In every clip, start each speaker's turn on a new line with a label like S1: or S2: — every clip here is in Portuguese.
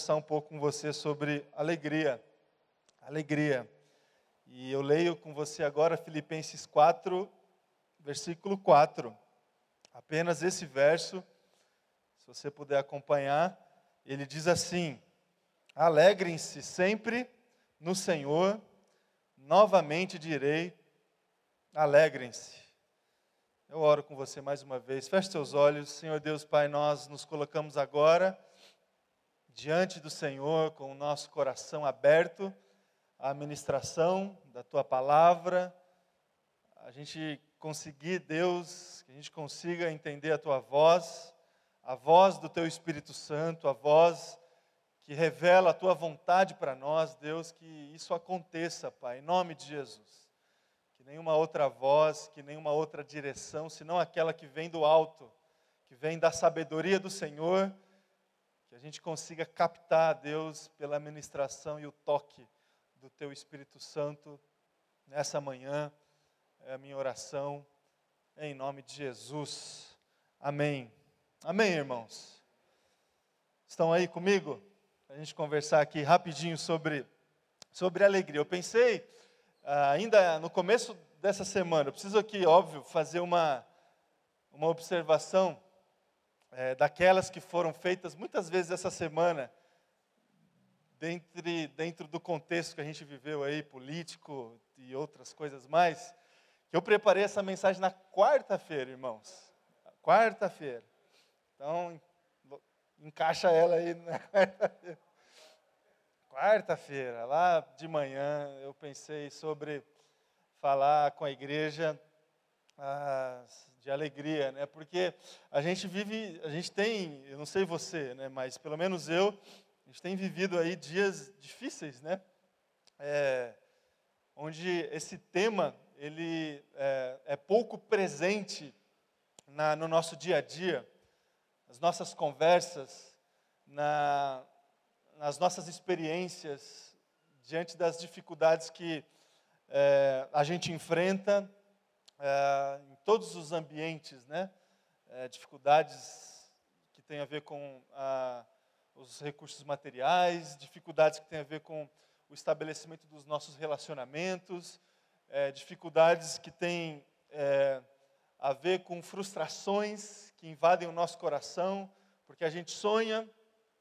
S1: conversar um pouco com você sobre alegria. Alegria. E eu leio com você agora Filipenses 4, versículo 4. Apenas esse verso, se você puder acompanhar, ele diz assim: Alegrem-se sempre no Senhor, novamente direi, alegrem-se. Eu oro com você mais uma vez. Feche seus olhos, Senhor Deus Pai, nós nos colocamos agora diante do Senhor com o nosso coração aberto à ministração da tua palavra, a gente conseguir, Deus, que a gente consiga entender a tua voz, a voz do teu Espírito Santo, a voz que revela a tua vontade para nós, Deus, que isso aconteça, Pai, em nome de Jesus. Nenhuma outra voz, que nenhuma outra direção, senão aquela que vem do alto, que vem da sabedoria do Senhor, que a gente consiga captar, Deus, pela ministração e o toque do Teu Espírito Santo nessa manhã. É a minha oração, em nome de Jesus. Amém. Amém, irmãos. Estão aí comigo? A gente conversar aqui rapidinho sobre, sobre alegria. Eu pensei ah, ainda no começo dessa semana, eu preciso aqui, óbvio, fazer uma, uma observação é, daquelas que foram feitas muitas vezes essa semana, dentro, dentro do contexto que a gente viveu aí, político e outras coisas mais, que eu preparei essa mensagem na quarta-feira, irmãos. Quarta-feira. Então, encaixa ela aí na quarta-feira. Quarta-feira, lá de manhã, eu pensei sobre falar com a igreja ah, de alegria, né? Porque a gente vive, a gente tem, eu não sei você, né? Mas pelo menos eu, a gente tem vivido aí dias difíceis, né? É, onde esse tema ele é, é pouco presente na, no nosso dia a dia, nas nossas conversas, na, nas nossas experiências, diante das dificuldades que é, a gente enfrenta é, em todos os ambientes, né? É, dificuldades que têm a ver com a, os recursos materiais, dificuldades que têm a ver com o estabelecimento dos nossos relacionamentos, é, dificuldades que têm é, a ver com frustrações que invadem o nosso coração, porque a gente sonha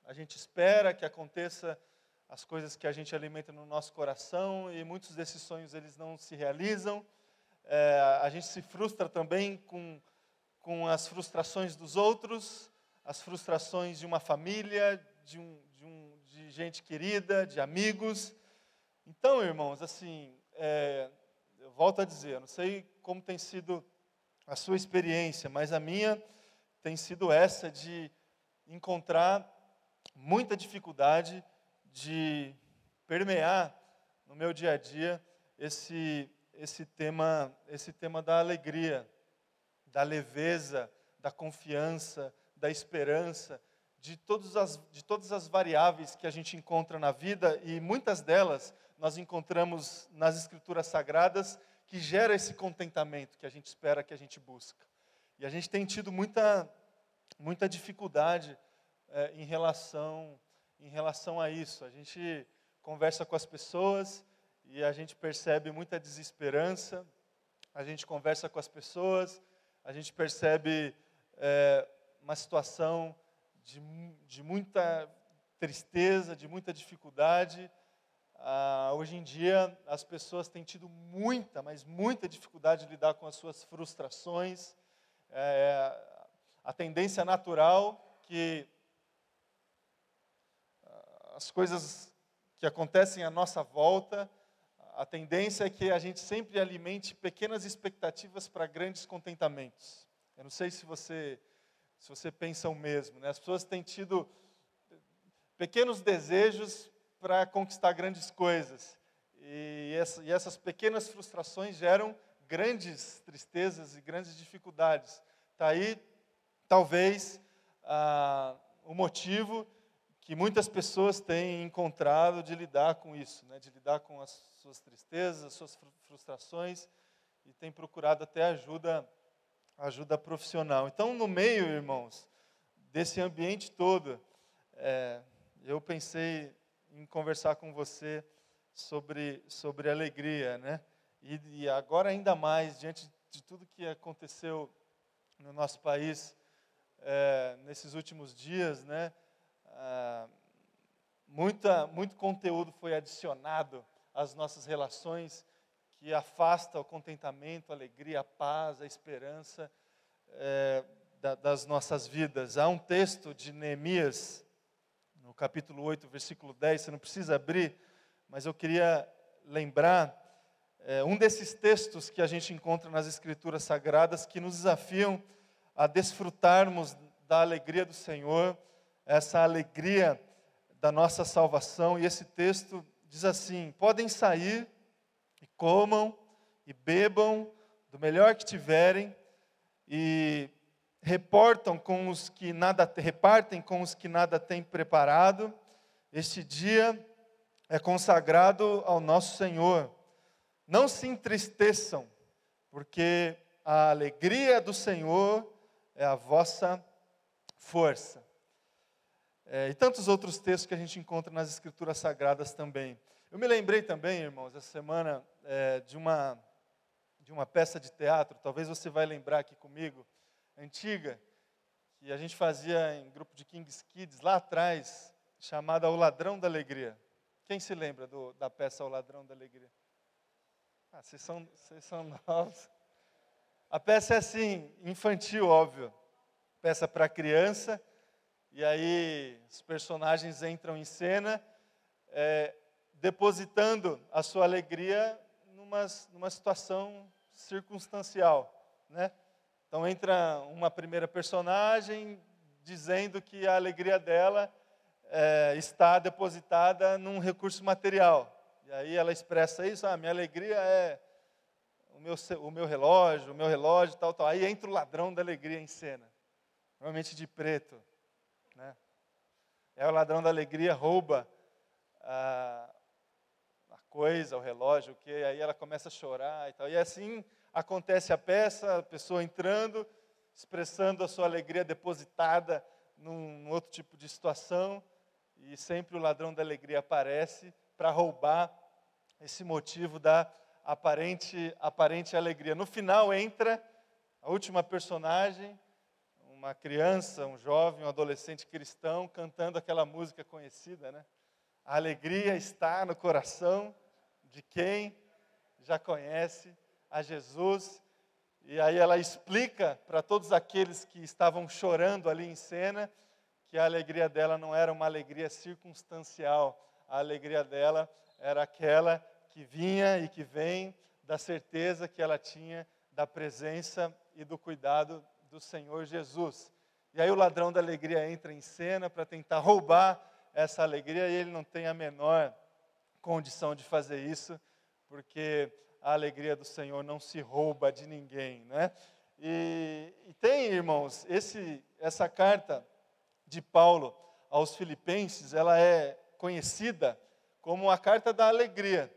S1: a gente espera que aconteça as coisas que a gente alimenta no nosso coração e muitos desses sonhos eles não se realizam. É, a gente se frustra também com, com as frustrações dos outros, as frustrações de uma família, de, um, de, um, de gente querida, de amigos. Então, irmãos, assim, é, eu volto a dizer, não sei como tem sido a sua experiência, mas a minha tem sido essa de encontrar muita dificuldade de permear no meu dia a dia esse esse tema esse tema da alegria, da leveza, da confiança, da esperança, de todas as de todas as variáveis que a gente encontra na vida e muitas delas nós encontramos nas escrituras sagradas que gera esse contentamento que a gente espera que a gente busca. E a gente tem tido muita muita dificuldade é, em, relação, em relação a isso. A gente conversa com as pessoas e a gente percebe muita desesperança, a gente conversa com as pessoas, a gente percebe é, uma situação de, de muita tristeza, de muita dificuldade. Ah, hoje em dia, as pessoas têm tido muita, mas muita dificuldade de lidar com as suas frustrações. É, a tendência natural que as coisas que acontecem à nossa volta, a tendência é que a gente sempre alimente pequenas expectativas para grandes contentamentos. Eu não sei se você se você pensa o mesmo, né? As pessoas têm tido pequenos desejos para conquistar grandes coisas. E, essa, e, essas pequenas frustrações geram grandes tristezas e grandes dificuldades. Está aí, talvez, ah, o motivo que muitas pessoas têm encontrado de lidar com isso, né? de lidar com as suas tristezas, as suas frustrações, e têm procurado até ajuda, ajuda profissional. Então, no meio, irmãos, desse ambiente todo, é, eu pensei em conversar com você sobre, sobre alegria, né? E, e agora ainda mais, diante de tudo que aconteceu no nosso país é, nesses últimos dias, né? Ah, muita, muito conteúdo foi adicionado às nossas relações que afasta o contentamento, a alegria, a paz, a esperança é, da, das nossas vidas. Há um texto de Neemias, no capítulo 8, versículo 10, você não precisa abrir, mas eu queria lembrar é, um desses textos que a gente encontra nas Escrituras Sagradas que nos desafiam a desfrutarmos da alegria do Senhor, essa alegria da nossa salvação. E esse texto diz assim: podem sair e comam e bebam do melhor que tiverem e reportam com os que nada repartem com os que nada têm preparado. Este dia é consagrado ao nosso Senhor. Não se entristeçam, porque a alegria do Senhor é a vossa força. É, e tantos outros textos que a gente encontra nas Escrituras Sagradas também. Eu me lembrei também, irmãos, essa semana, é, de, uma, de uma peça de teatro, talvez você vai lembrar aqui comigo, antiga, que a gente fazia em grupo de Kings Kids lá atrás, chamada O Ladrão da Alegria. Quem se lembra do, da peça O Ladrão da Alegria? Ah, vocês são, vocês são novos. A peça é assim, infantil, óbvio. Peça para criança. E aí os personagens entram em cena, é, depositando a sua alegria numa, numa situação circunstancial, né? Então entra uma primeira personagem dizendo que a alegria dela é, está depositada num recurso material. E aí ela expressa isso, ah, minha alegria é o meu, o meu relógio, o meu relógio, tal, tal. Aí entra o ladrão da alegria em cena, normalmente de preto. É o ladrão da alegria, rouba a, a coisa, o relógio, o que, aí ela começa a chorar e tal. E assim acontece a peça, a pessoa entrando, expressando a sua alegria depositada num, num outro tipo de situação, e sempre o ladrão da alegria aparece para roubar esse motivo da aparente, aparente alegria. No final entra a última personagem, uma criança, um jovem, um adolescente cristão cantando aquela música conhecida, né? A alegria está no coração de quem já conhece a Jesus. E aí ela explica para todos aqueles que estavam chorando ali em cena que a alegria dela não era uma alegria circunstancial, a alegria dela era aquela que vinha e que vem da certeza que ela tinha da presença e do cuidado do Senhor Jesus. E aí o ladrão da alegria entra em cena para tentar roubar essa alegria e ele não tem a menor condição de fazer isso, porque a alegria do Senhor não se rouba de ninguém, né? E, e tem, irmãos, esse, essa carta de Paulo aos Filipenses, ela é conhecida como a carta da alegria,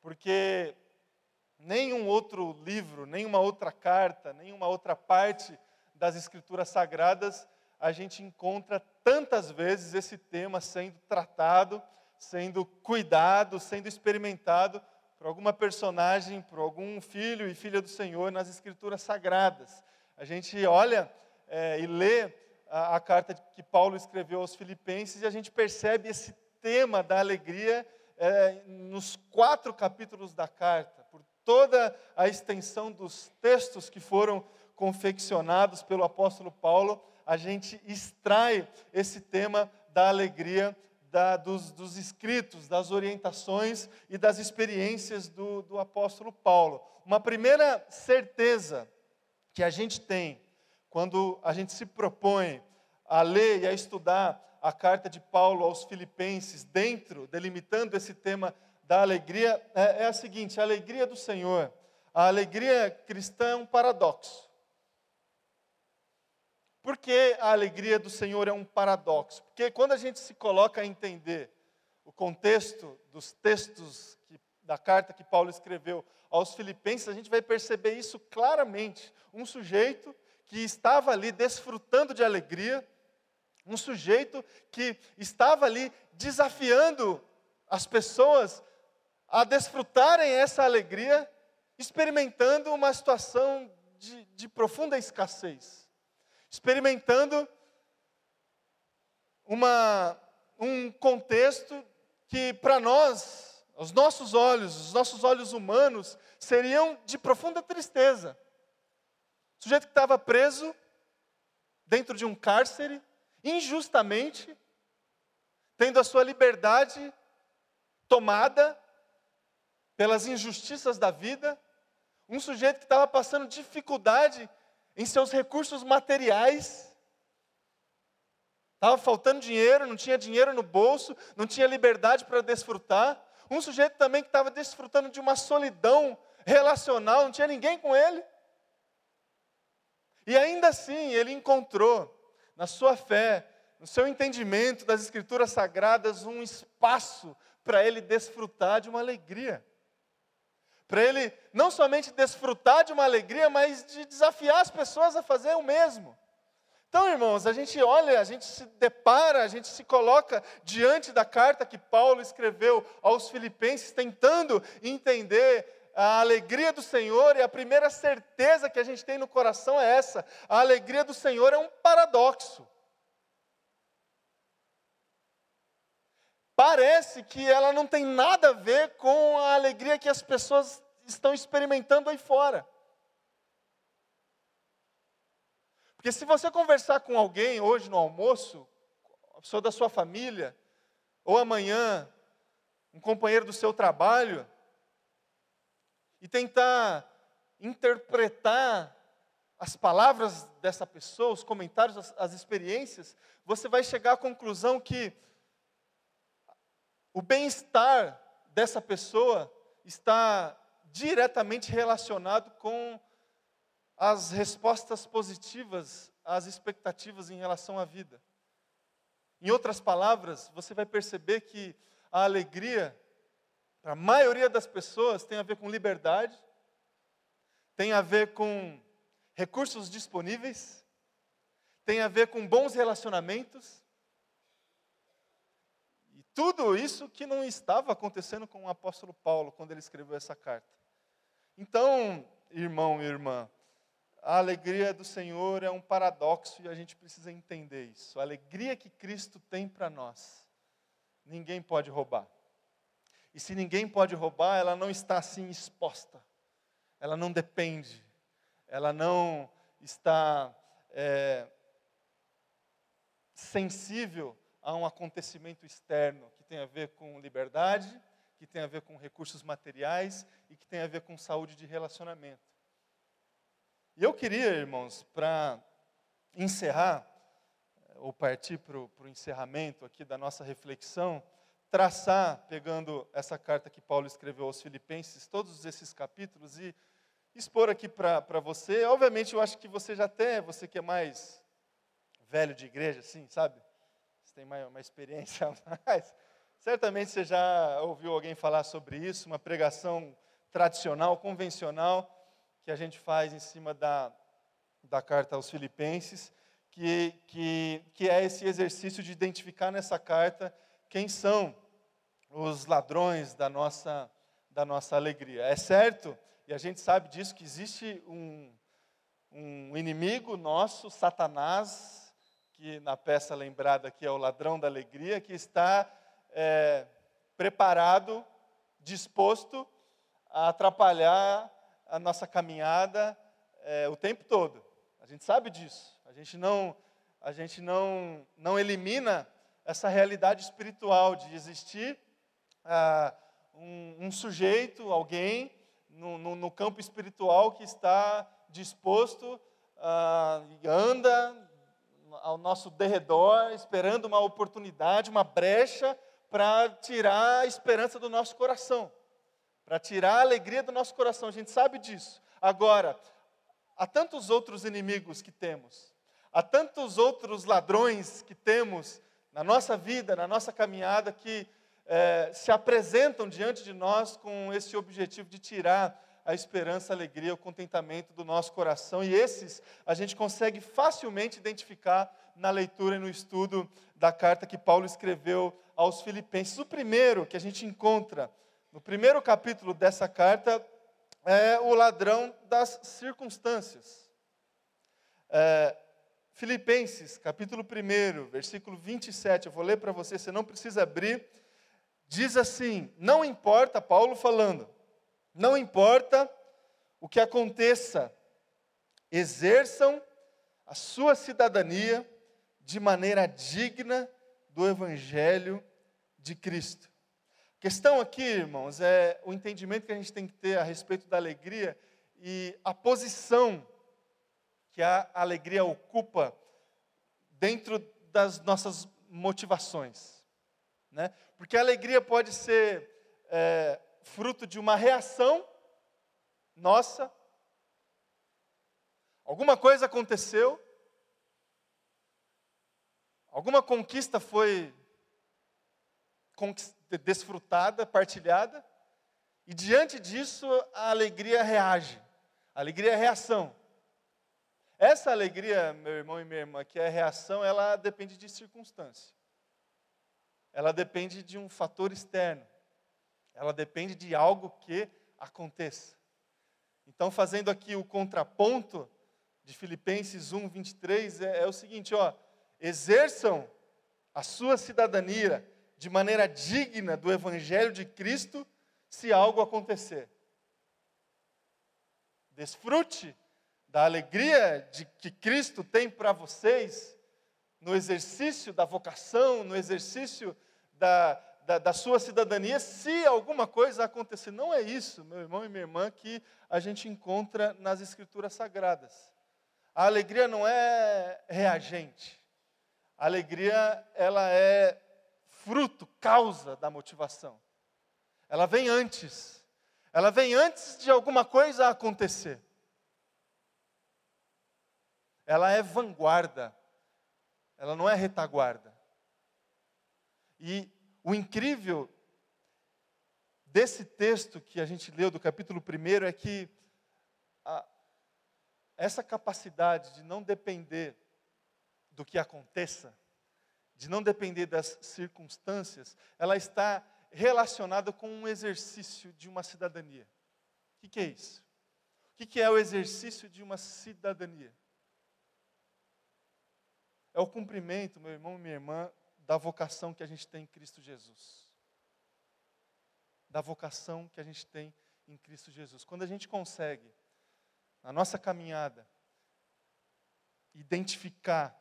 S1: porque nenhum outro livro, nenhuma outra carta, nenhuma outra parte das Escrituras Sagradas a gente encontra tantas vezes esse tema sendo tratado, sendo cuidado, sendo experimentado por alguma personagem, por algum filho e filha do Senhor nas Escrituras Sagradas. A gente olha é, e lê a, a, carta que Paulo escreveu aos Filipenses e a gente percebe esse tema da alegria é, nos quatro capítulos da carta, toda a extensão dos textos que foram confeccionados pelo apóstolo Paulo, a gente extrai esse tema da alegria da, dos, dos, escritos, das orientações e das experiências do, do apóstolo Paulo. Uma primeira certeza que a gente tem quando a gente se propõe a ler e a estudar a carta de Paulo aos Filipenses, dentro, delimitando esse tema da alegria, é, é a seguinte: a alegria do Senhor, a alegria cristã é um paradoxo. Por que a alegria do Senhor é um paradoxo? Porque quando a gente se coloca a entender o contexto dos textos que, da carta que Paulo escreveu aos Filipenses, a gente vai perceber isso claramente. Um sujeito que estava ali desfrutando de alegria, Um sujeito que estava ali desafiando as pessoas a desfrutarem essa alegria, experimentando uma situação de, de profunda escassez, experimentando uma, um contexto que, para nós, os nossos olhos, os nossos olhos humanos, seriam de profunda tristeza. O sujeito que estava preso dentro de um cárcere, injustamente, tendo a sua liberdade tomada pelas injustiças da vida, um sujeito que estava passando dificuldade em seus recursos materiais, estava faltando dinheiro, não tinha dinheiro no bolso, não tinha liberdade para desfrutar. Um sujeito também que estava desfrutando de uma solidão relacional, não tinha ninguém com ele. E ainda assim, ele encontrou, na sua fé, no seu entendimento das Escrituras Sagradas, um espaço para ele desfrutar de uma alegria. Para ele não somente desfrutar de uma alegria, mas de desafiar as pessoas a fazer o mesmo. Então, irmãos, a gente olha, a gente se depara, a gente se coloca diante da carta que Paulo escreveu aos Filipenses, tentando entender a alegria do Senhor, e a primeira certeza que a gente tem no coração é essa: a alegria do Senhor é um paradoxo. Parece que ela não tem nada a ver com a alegria que as pessoas estão experimentando aí fora. Porque se você conversar com alguém hoje no almoço, a pessoa da sua família, ou amanhã, um companheiro do seu trabalho, e tentar interpretar as palavras dessa pessoa, os comentários, as, as experiências, você vai chegar à conclusão que o bem-estar dessa pessoa está diretamente relacionado com as respostas positivas às expectativas em relação à vida. Em outras palavras, você vai perceber que a alegria para a maioria das pessoas, tem a ver com liberdade, tem a ver com recursos disponíveis, tem a ver com bons relacionamentos. Tudo isso que não estava acontecendo com o apóstolo Paulo quando ele escreveu essa carta. Então, irmão e irmã, a alegria do Senhor é um paradoxo e a gente precisa entender isso. A alegria que Cristo tem para nós, ninguém pode roubar. E se ninguém pode roubar, ela não está assim exposta. Ela não depende. Ela não está é, sensível a um acontecimento externo que tem a ver com liberdade, que tem a ver com recursos materiais e que tem a ver com saúde de relacionamento. E eu queria, irmãos, para encerrar, ou partir para o encerramento aqui da nossa reflexão, traçar, pegando essa carta que Paulo escreveu aos Filipenses, todos esses capítulos e expor aqui para você. Obviamente, eu acho que você já até, você que é mais velho de igreja, assim, sabe? Tem mais, uma experiência mais. Certamente você já ouviu alguém falar sobre isso, uma pregação tradicional, convencional, que a gente faz em cima da, da carta aos Filipenses, que, que, que é esse exercício de identificar nessa carta quem são os ladrões da nossa, da nossa alegria. É certo, e a gente sabe disso, que existe um, um inimigo nosso, Satanás, que na peça lembrada aqui é o ladrão da alegria, que está é, preparado, disposto a atrapalhar a nossa caminhada é, o tempo todo. A gente sabe disso. A gente não, a gente não, não elimina essa realidade espiritual de existir ah, um, um, sujeito, alguém, no, no, no, campo espiritual que está disposto, ah, anda ao nosso derredor, esperando uma oportunidade, uma brecha para tirar a esperança do nosso coração, para tirar a alegria do nosso coração. A gente sabe disso. Agora, há tantos outros inimigos que temos, há tantos outros ladrões que temos na nossa vida, na nossa caminhada, que é, se apresentam diante de nós com esse objetivo de tirar a esperança, a alegria, o contentamento do nosso coração. E esses a gente consegue facilmente identificar na leitura e no estudo da carta que Paulo escreveu aos Filipenses. O primeiro que a gente encontra no primeiro capítulo dessa carta é o ladrão das circunstâncias. É, Filipenses, capítulo 1, versículo 27, eu vou ler para você, você não precisa abrir. Diz assim: Não importa, Paulo falando, não importa o que aconteça, exerçam a sua cidadania de maneira digna do Evangelho de Cristo. A questão aqui, irmãos, é o entendimento que a gente tem que ter a respeito da alegria e a posição que a alegria ocupa dentro das nossas motivações. Né? Porque a alegria pode ser é, fruto de uma reação nossa, alguma coisa aconteceu, alguma conquista foi desfrutada, partilhada, e diante disso a alegria reage. A alegria é reação. Essa alegria, meu irmão e minha irmã, que é reação, ela depende de circunstância. Ela depende de um fator externo. Ela depende de algo que aconteça. Então, fazendo aqui o contraponto de Filipenses 1, 23, é, é o seguinte: ó, exerçam a sua cidadania de maneira digna do Evangelho de Cristo, se algo acontecer. Desfrute da alegria de que Cristo tem para vocês no exercício da vocação, no exercício da, da, da, sua cidadania, se alguma coisa acontecer. Não é isso, meu irmão e minha irmã, que a gente encontra nas Escrituras Sagradas. A alegria não é reagente. A alegria, ela é fruto, causa da motivação. Ela vem antes. Ela vem antes de alguma coisa acontecer ela é vanguarda, ela não é retaguarda. E o incrível desse texto que a gente leu do capítulo 1 é que a, essa capacidade de não depender do que aconteça, de não depender das circunstâncias, ela está relacionada com um exercício de uma cidadania. O que, que é isso? O que, que é o exercício de uma cidadania? é o cumprimento, meu irmão e minha irmã, da vocação que a gente tem em Cristo Jesus. Da vocação que a gente tem em Cristo Jesus. Quando a gente consegue, na nossa caminhada, identificar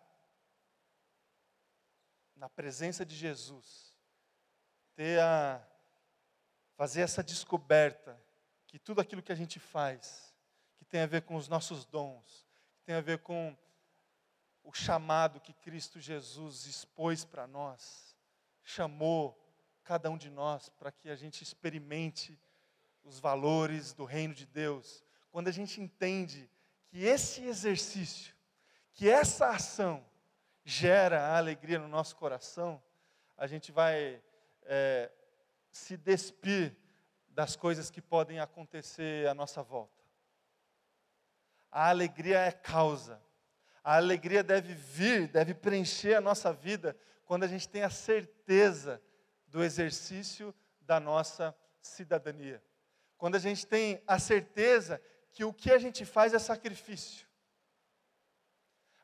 S1: na presença de Jesus, ter a fazer essa descoberta que tudo aquilo que a gente faz, que tem a ver com os nossos dons, que tem a ver com o chamado que Cristo Jesus expôs para nós, chamou cada um de nós para que a gente experimente os valores do reino de Deus. Quando a gente entende que esse exercício, que essa ação gera alegria no nosso coração, a gente vai é, se despir das coisas que podem acontecer à nossa volta. A alegria é causa, a alegria deve vir, deve preencher a nossa vida quando a gente tem a certeza do exercício da nossa cidadania. Quando a gente tem a certeza que o que a gente faz é sacrifício.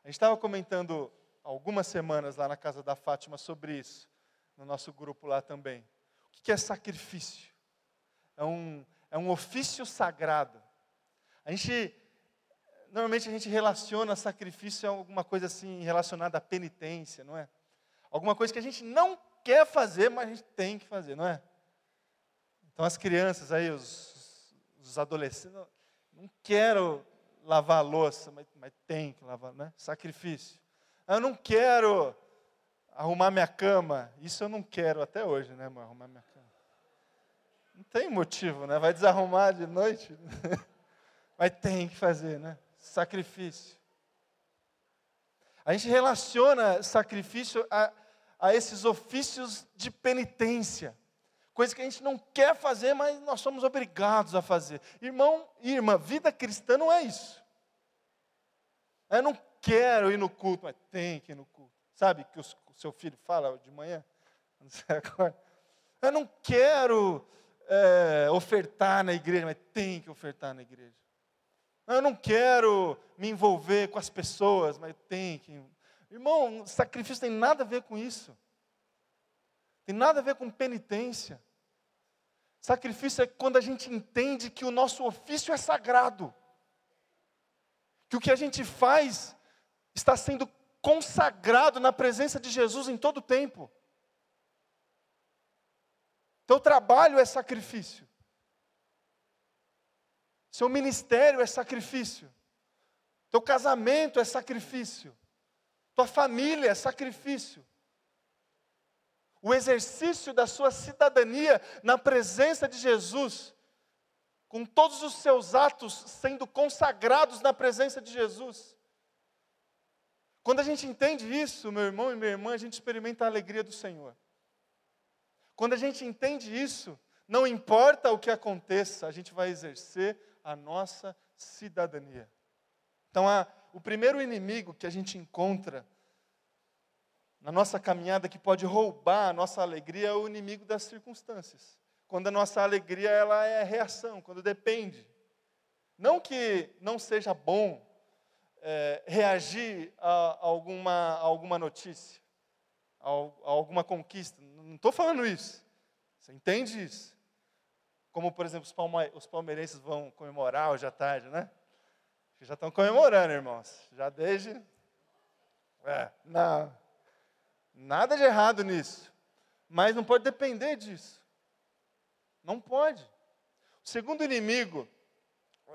S1: A gente estava comentando algumas semanas lá na casa da Fátima sobre isso, no nosso grupo lá também. O que é sacrifício? É um, é um ofício sagrado. A gente normalmente a gente relaciona sacrifício a alguma coisa assim relacionada à penitência, não é? Alguma coisa que a gente não quer fazer, mas a gente tem que fazer, não é? Então as crianças aí, os, os adolescentes, não, quero lavar a louça, mas, mas tem que lavar, né? Sacrifício. Eu não quero arrumar minha cama, isso eu não quero até hoje, né, amor? Arrumar minha cama. Não tem motivo, né? Vai desarrumar de noite, mas tem que fazer, né? Sacrifício. A gente relaciona sacrifício a, a esses ofícios de penitência. Coisa que a gente não quer fazer, mas nós somos obrigados a fazer. Irmão e irmã, vida cristã não é isso. Eu não quero ir no culto, mas tem que ir no culto. Sabe que o seu filho fala de manhã? Eu não quero é, ofertar na igreja, mas tem que ofertar na igreja. Eu não quero me envolver com as pessoas, mas tem que. Irmão, sacrifício tem nada a ver com isso. Tem nada a ver com penitência. Sacrifício é quando a gente entende que o nosso ofício é sagrado. Que o que a gente faz está sendo consagrado na presença de Jesus em todo o tempo. Teu trabalho é sacrifício. Seu ministério é sacrifício. Teu casamento é sacrifício. Tua família é sacrifício. O exercício da sua cidadania na presença de Jesus, com todos os seus atos sendo consagrados na presença de Jesus. Quando a gente entende isso, meu irmão e minha irmã, a gente experimenta a alegria do Senhor. Quando a gente entende isso, não importa o que aconteça, a gente vai exercer a nossa cidadania. Então, a, o primeiro inimigo que a gente encontra na nossa caminhada que pode roubar a nossa alegria é o inimigo das circunstâncias. Quando a nossa alegria ela é reação, quando depende. Não que não seja bom é, reagir a, a, alguma, a alguma notícia, a, a alguma conquista. Não estou falando isso. Você entende isso? Como, por exemplo, os, palmeirenses vão comemorar hoje à tarde, né? Já estão comemorando, irmãos. Já desde. É, não. Nada de errado nisso. Mas não pode depender disso. Não pode. O segundo inimigo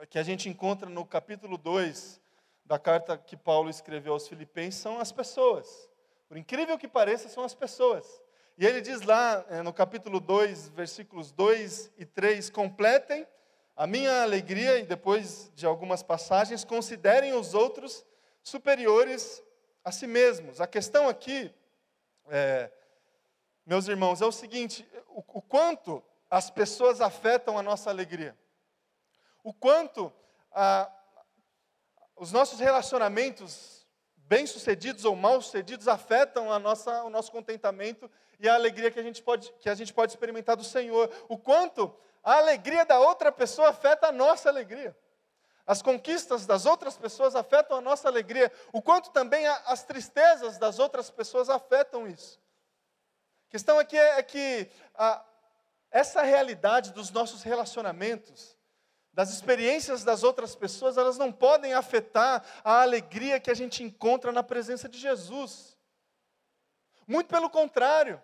S1: que a gente encontra no capítulo 2 da carta que Paulo escreveu aos Filipenses são as pessoas. Por incrível que pareça, são as pessoas. E ele diz lá eh, no capítulo 2, versículos 2 e 3: completem a minha alegria, e depois de algumas passagens, considerem os outros superiores a si mesmos. A questão aqui, é, meus irmãos, é o seguinte: o, o quanto as pessoas afetam a nossa alegria, o quanto a, os nossos relacionamentos, bem-sucedidos ou mal-sucedidos, afetam a nossa, o nosso contentamento e a alegria que a, gente pode, que a gente pode experimentar do Senhor. O quanto a alegria da outra pessoa afeta a nossa alegria. As conquistas das outras pessoas afetam a nossa alegria. O quanto também as tristezas das outras pessoas afetam isso. A questão aqui é, é que a, essa realidade dos nossos relacionamentos, das experiências das outras pessoas, elas não podem afetar a alegria que a gente encontra na presença de Jesus. Muito pelo contrário,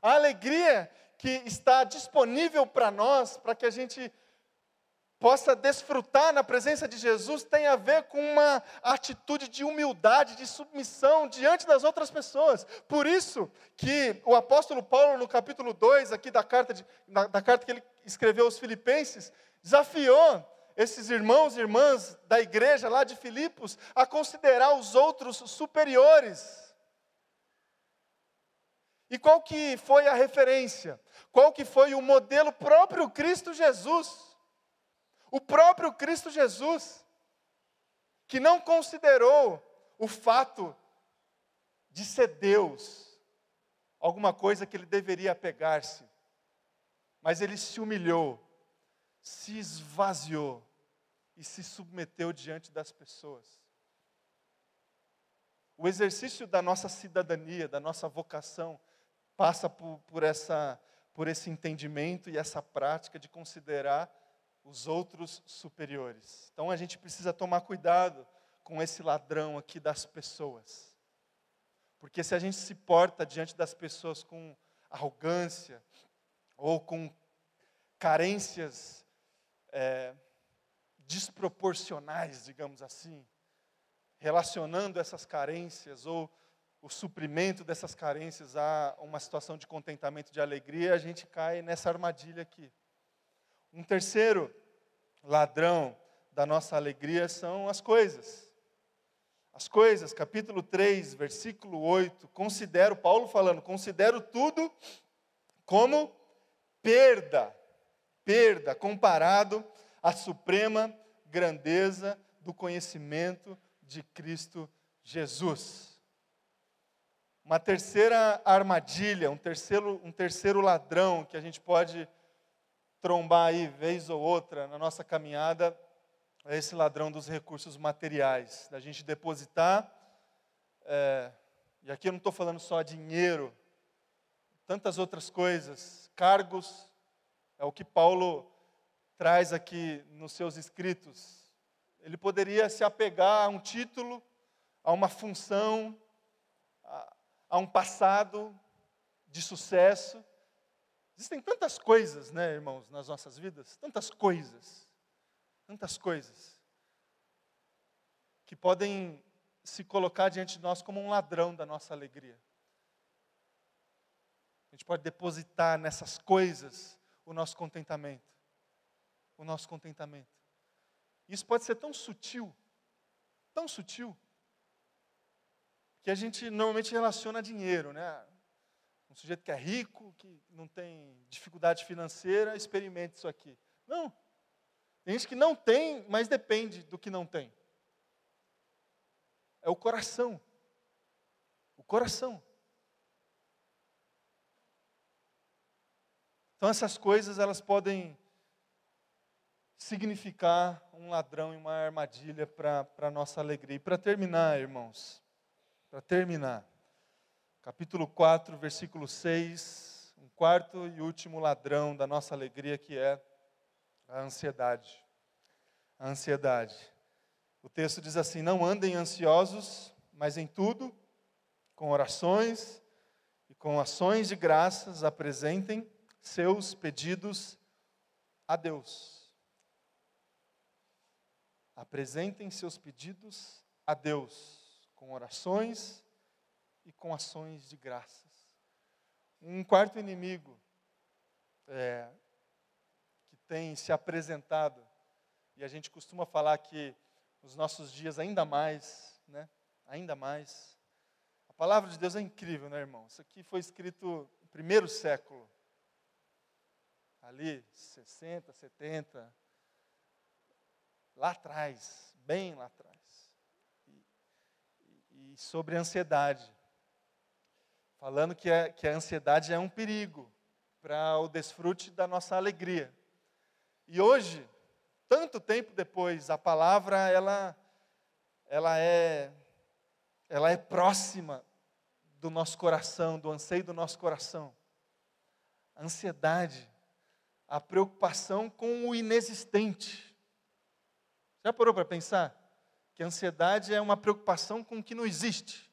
S1: a alegria que está disponível para nós, para que a gente possa desfrutar na presença de Jesus, tem a ver com uma atitude de humildade, de submissão diante das outras pessoas. Por isso que o apóstolo Paulo, no capítulo 2 aqui da carta, de, da, da carta que ele escreveu aos Filipenses, desafiou esses irmãos e irmãs da igreja lá de Filipos a considerar os outros superiores. E qual que foi a referência? Qual que foi o modelo próprio Cristo Jesus? O próprio Cristo Jesus, que não considerou o fato de ser Deus alguma coisa que ele deveria pegar-se, mas ele se humilhou se esvaziou e se submeteu diante das pessoas. O exercício da nossa cidadania, da nossa vocação, passa por, por, essa, por esse entendimento e essa prática de considerar os outros superiores. Então a gente precisa tomar cuidado com esse ladrão aqui das pessoas. Porque se a gente se porta diante das pessoas com arrogância ou com carências é, desproporcionais, digamos assim, relacionando essas carências ou o suprimento dessas carências a uma situação de contentamento, de alegria, a gente cai nessa armadilha aqui. Um terceiro ladrão da nossa alegria são as coisas. As coisas, capítulo 3, versículo 8, considero, Paulo falando, considero tudo como perda, perda comparado à suprema grandeza do conhecimento de Cristo Jesus. Uma terceira armadilha, um terceiro, um terceiro ladrão que a gente pode trombar aí vez ou outra na nossa caminhada é esse ladrão dos recursos materiais, da gente depositar, é, e aqui eu não estou falando só dinheiro, tantas outras coisas, cargos, é o que Paulo traz aqui nos seus escritos. Ele poderia se apegar a um título, a uma função, a, a um passado de sucesso. Existem tantas coisas, né, irmãos, nas nossas vidas, tantas coisas, tantas coisas, que podem se colocar diante de nós como um ladrão da nossa alegria. A gente pode depositar nessas coisas o nosso contentamento. O nosso contentamento. Isso pode ser tão sutil, tão sutil, que a gente normalmente relaciona dinheiro, né? Um sujeito que é rico, que não tem dificuldade financeira, experimente isso aqui. Não. Tem gente que não tem, mas depende do que não tem. É o coração. O coração. Então essas coisas elas podem significar um ladrão e uma armadilha para a nossa alegria. E para terminar, irmãos, para terminar, capítulo 4, versículo 6, um quarto e último ladrão da nossa alegria que é a ansiedade. A ansiedade. O texto diz assim: Não andem ansiosos, mas em tudo, com orações e com ações de graças, apresentem seus pedidos a Deus. Apresentem seus pedidos a Deus com orações e com ações de graças. Um quarto inimigo é, que tem se apresentado, e a gente costuma falar que nos nossos dias ainda mais, né? Ainda mais. A palavra de Deus é incrível, né, irmão? Isso aqui foi escrito no primeiro século ali 60, 70, lá atrás, bem lá atrás. E, e, e sobre ansiedade, falando que, é, que a ansiedade é um perigo para o desfrute da nossa alegria. E hoje, tanto tempo depois, a palavra ela, ela é, ela é próxima do nosso coração, do anseio do nosso coração. A ansiedade a preocupação com o inexistente. Já parou para pensar? Que a ansiedade é uma preocupação com o que não existe.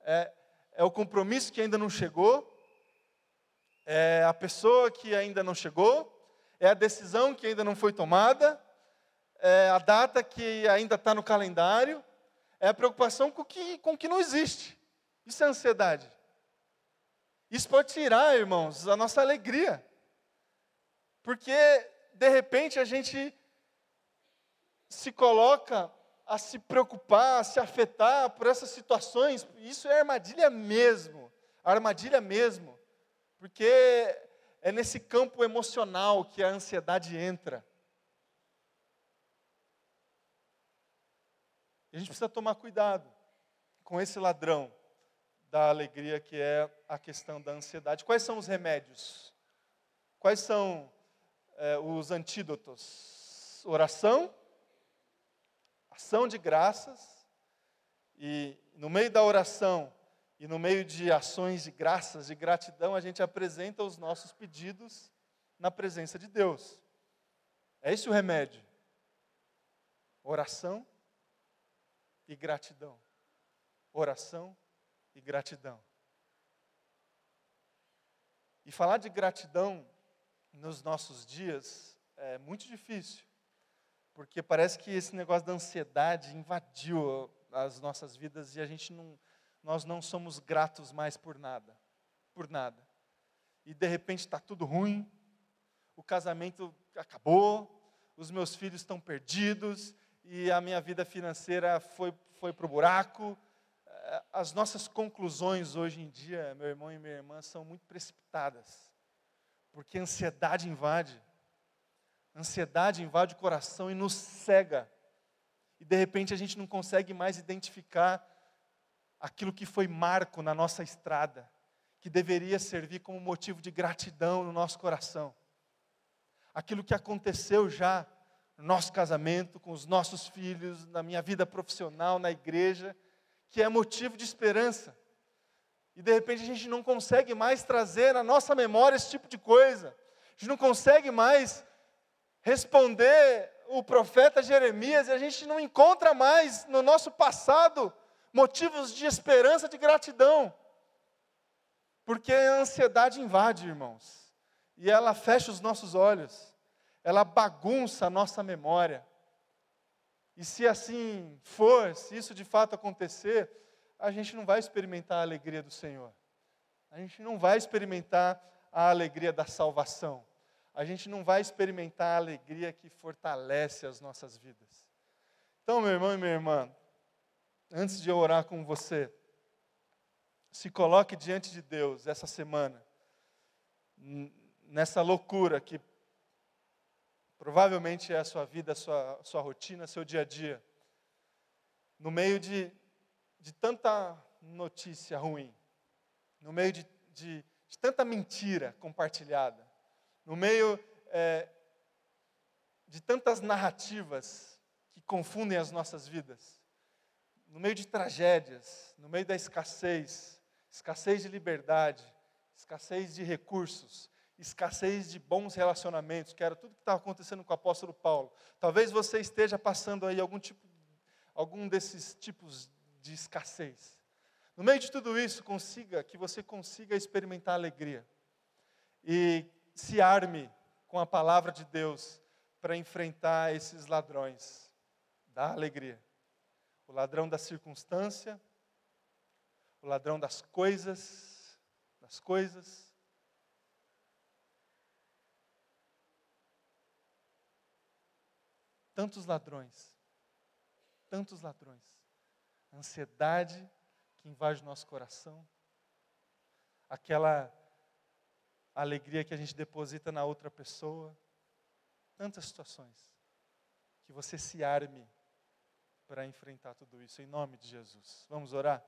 S1: É, é o compromisso que ainda não chegou, é a pessoa que ainda não chegou, é a decisão que ainda não foi tomada, é a data que ainda está no calendário, é a preocupação com o que, com que não existe. Isso é ansiedade. Isso pode tirar, irmãos, a nossa alegria. Porque, de repente, a gente se coloca a se preocupar, a se afetar por essas situações. Isso é armadilha mesmo. Armadilha mesmo. Porque é nesse campo emocional que a ansiedade entra. E a gente precisa tomar cuidado com esse ladrão da alegria que é a questão da ansiedade. Quais são os remédios? Quais são é, os antídotos: oração, ação de graças, e no meio da oração e no meio de ações de graças, de gratidão, a gente apresenta os nossos pedidos na presença de Deus. É esse o remédio. Oração e gratidão. Oração e gratidão. E falar de gratidão nos nossos dias é muito difícil, porque parece que esse negócio da ansiedade invadiu as nossas vidas e a gente não, nós não somos gratos mais por nada, por nada. E de repente está tudo ruim, o casamento acabou, os meus filhos estão perdidos e a minha vida financeira foi, foi para o buraco. É, as nossas conclusões hoje em dia, meu irmão e minha irmã, são muito precipitadas Porque a ansiedade invade. Ansiedade invade o coração e nos cega. E de repente a gente não consegue mais identificar aquilo que foi marco na nossa estrada, que deveria servir como motivo de gratidão no nosso coração. Aquilo que aconteceu já no nosso casamento, com os nossos filhos, na minha vida profissional, na igreja, que é motivo de esperança. E de repente a gente não consegue mais trazer na nossa memória esse tipo de coisa. A gente não consegue mais responder o profeta Jeremias e a gente não encontra mais no nosso passado motivos de esperança, de gratidão. Porque a ansiedade invade, irmãos, e ela fecha os nossos olhos, ela bagunça a nossa memória. E se assim for, se isso de fato acontecer, a gente não vai experimentar a alegria do Senhor. A gente não vai experimentar a alegria da salvação. A gente não vai experimentar a alegria que fortalece as nossas vidas. Então, meu irmão e minha irmã, antes de eu orar com você, se coloque diante de Deus essa semana, nessa loucura que provavelmente é a sua vida, a sua, a sua rotina, seu dia a dia, no meio de, de tanta notícia ruim, no meio de, de, de tanta mentira compartilhada, no meio é, de tantas narrativas que confundem as nossas vidas no meio de tragédias, no meio da escassez, escassez de liberdade, escassez de recursos, escassez de bons relacionamentos, que era tudo que estava acontecendo com o apóstolo Paulo. Talvez você esteja passando aí algum tipo, algum desses tipos de escassez. No meio de tudo isso, consiga que você consiga experimentar alegria e se arme com a palavra de Deus para enfrentar esses ladrões da alegria o ladrão da circunstância, o ladrão das coisas, das coisas. Tantos ladrões, tantos ladrões. Ansiedade que invade o nosso coração, aquela alegria que a gente deposita na outra pessoa, tantas situações. Que você se arme para enfrentar tudo isso, em nome de Jesus. Vamos orar?